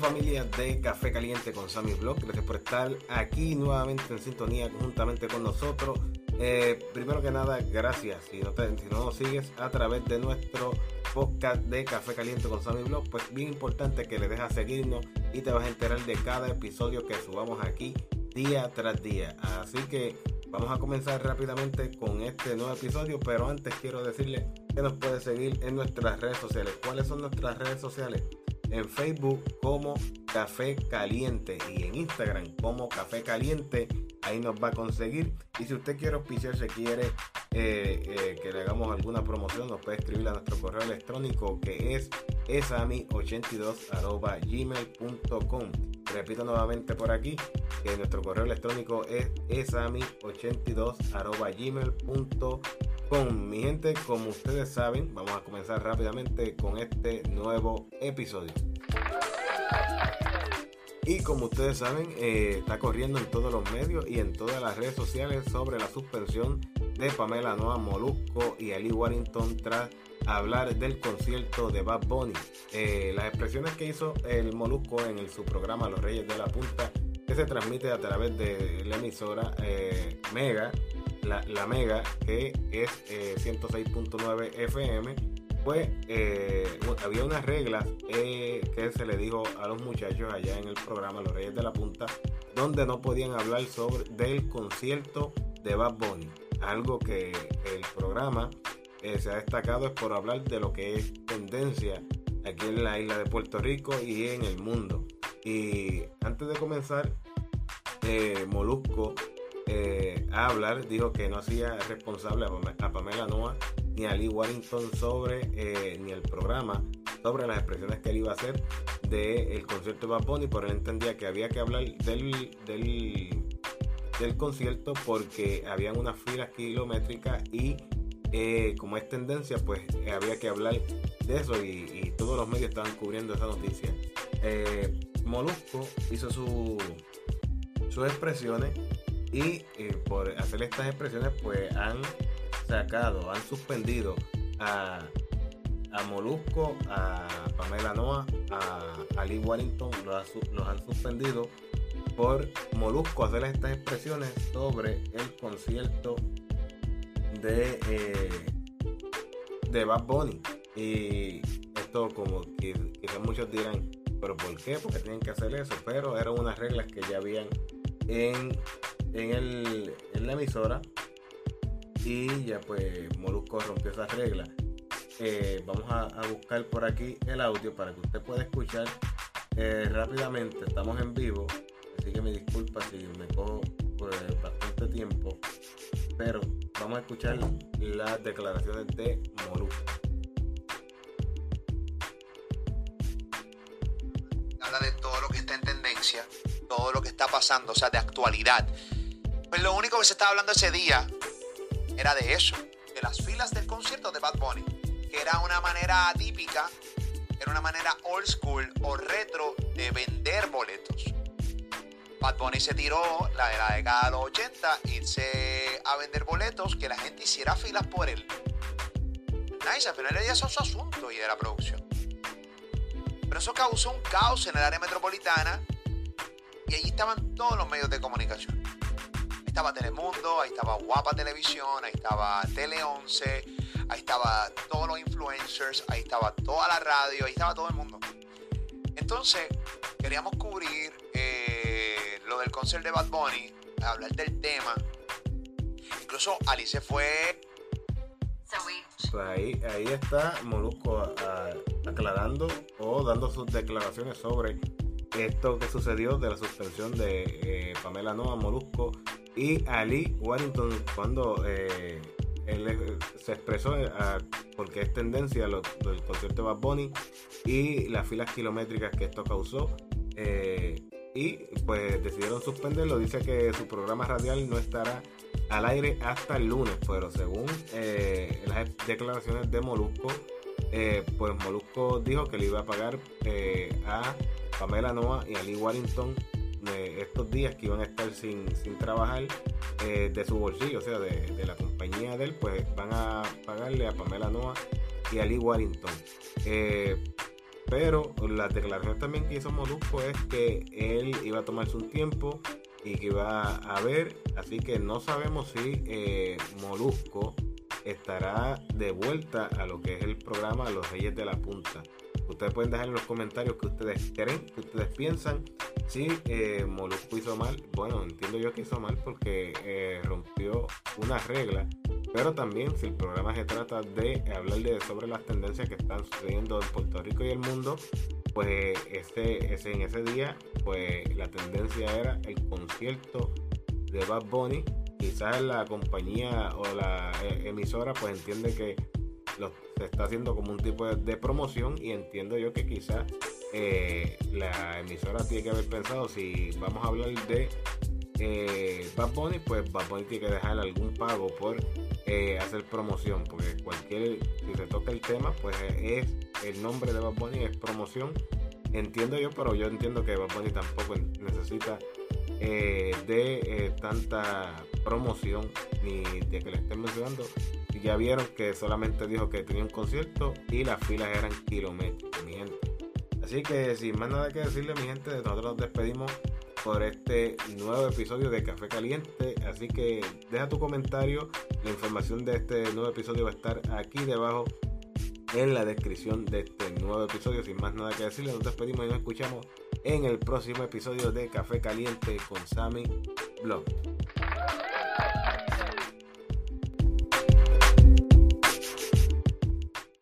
familia de Café Caliente con Sammy Blog. Gracias por estar aquí nuevamente en sintonía juntamente con nosotros. Eh, primero que nada, gracias. Si no, si no nos sigues a través de nuestro podcast de Café Caliente con Sammy Blog, pues bien importante que le dejas seguirnos y te vas a enterar de cada episodio que subamos aquí día tras día. Así que vamos a comenzar rápidamente con este nuevo episodio, pero antes quiero decirle que nos puede seguir en nuestras redes sociales. ¿Cuáles son nuestras redes sociales? En Facebook como Café Caliente y en Instagram como Café Caliente. Ahí nos va a conseguir. Y si usted quiere auspiciar, se quiere eh, eh, que le hagamos alguna promoción, nos puede escribir a nuestro correo electrónico que es esami82.gmail.com. Repito nuevamente por aquí que nuestro correo electrónico es esami82.gmail.com con mi gente, como ustedes saben, vamos a comenzar rápidamente con este nuevo episodio. Y como ustedes saben, eh, está corriendo en todos los medios y en todas las redes sociales sobre la suspensión de Pamela Noa Molusco y Ali Warrington tras hablar del concierto de Bad Bunny. Eh, las expresiones que hizo el Molusco en su programa Los Reyes de la Punta, que se transmite a través de la emisora eh, Mega, la, Mega, que es 106.9 eh, FM, pues eh, había unas reglas eh, que se le dijo a los muchachos allá en el programa Los Reyes de la Punta, donde no podían hablar sobre del concierto de Bad Bunny. Algo que el programa se ha destacado es por hablar de lo que es tendencia aquí en la isla de Puerto Rico y en el mundo. Y antes de comenzar, Molusco eh, a hablar, dijo que no hacía responsable a Pamela Noah ni a Lee Warrington sobre eh, ni el programa sobre las expresiones que él iba a hacer del concierto de Bad Bunny, pero él entendía que había que hablar del, del, concierto porque habían unas filas kilométricas y eh, como es tendencia, pues había que hablar de eso y, todos los medios estaban cubriendo esa noticia. Molusco hizo su, sus expresiones y eh, por hacer estas expresiones, pues han sacado, han suspendido a, a Molusco, a Pamela Noa, a, Lee Warrington, los, han suspendido por Molusco hacer estas expresiones sobre el concierto de, eh, de Bad Bunny. Y esto como que muchos dirán, pero ¿por qué? Porque tienen que hacer eso. Pero eran unas reglas que ya habían en en, el, en la emisora y ya pues Molusco rompió esa regla. Eh, vamos a, buscar por aquí el audio para que usted pueda escuchar eh, rápidamente. Estamos en vivo, así que me disculpa si me cojo por bastante tiempo, pero vamos a escuchar las declaraciones de Molusco. Habla de todo lo que está en tendencia, todo lo que está pasando, o sea, de actualidad. Pues lo único que se estaba hablando ese día era de eso, de las filas del concierto de Bad Bunny, que era una manera atípica, era una manera old school o retro de vender boletos. Bad Bunny se tiró la de la década de los 80, irse a vender boletos, que la gente hiciera filas por él. Nice, al final del día es su asunto y de la producción. Pero eso causó un caos en el área metropolitana y allí estaban todos los medios de comunicación estaba Telemundo, ahí estaba Guapa Televisión, ahí estaba Tele 11, ahí estaba todos los influencers, ahí estaba toda la radio, ahí estaba todo el mundo. Entonces, queríamos cubrir eh, lo del concert de Bad Bunny, hablar del tema. Incluso Alice fue... Pues ahí, ahí está Molusco aclarando o dando sus declaraciones sobre esto que sucedió de la suspensión de eh, Pamela Noa Molusco y Ali Warrington cuando eh, él se expresó eh, porque es tendencia lo, del concierto de Bad Bunny y las filas kilométricas que esto causó eh, y pues decidieron suspenderlo. Dice que su programa radial no estará al aire hasta el lunes pero según las declaraciones de Molusco pues Molusco dijo que le iba a pagar a Pamela Noah y a Lee Warrington estos días que iban a estar sin, trabajar eh, de su bolsillo, o sea, de, la compañía de él, pues van a pagarle a Pamela Noah y a Lee Warrington. Eh, Pero la declaración también que hizo Molusco es que él iba a tomarse un tiempo y que iba a ver, así que no sabemos si eh, Molusco estará de vuelta a lo que es el programa Los Reyes de la Punta. Ustedes pueden dejar en los comentarios que ustedes creen, que ustedes piensan. Si eh, Molusco hizo mal, bueno, entiendo yo que hizo mal porque eh, rompió una regla. Pero también si el programa se trata de hablar de, sobre las tendencias que están sucediendo en Puerto Rico y el mundo, pues ese, en ese día, pues la tendencia era el concierto de Bad Bunny. Quizás la compañía o la eh, emisora pues entiende que lo, se está haciendo como un tipo de, promoción y entiendo yo que quizás eh, la emisora tiene que haber pensado si vamos a hablar de eh, Bad Bunny, pues Bad Bunny tiene que dejar algún pago por eh, hacer promoción, porque cualquier, si se toca el tema, pues es el nombre de Bad Bunny es promoción. Entiendo yo, pero yo entiendo que Bad Bunny tampoco necesita de tanta promoción ni de que le estén mencionando ya vieron que solamente dijo que tenía un concierto y las filas eran kilómetros, mi gente. Así que sin más nada que decirle, mi gente, nosotros nos despedimos por este nuevo episodio de Café Caliente. Así que deja tu comentario. La información de este nuevo episodio va a estar aquí debajo en la descripción de este nuevo episodio. Sin más nada que decirle, nos despedimos y nos escuchamos en el próximo episodio de Café Caliente con Sammy Blog.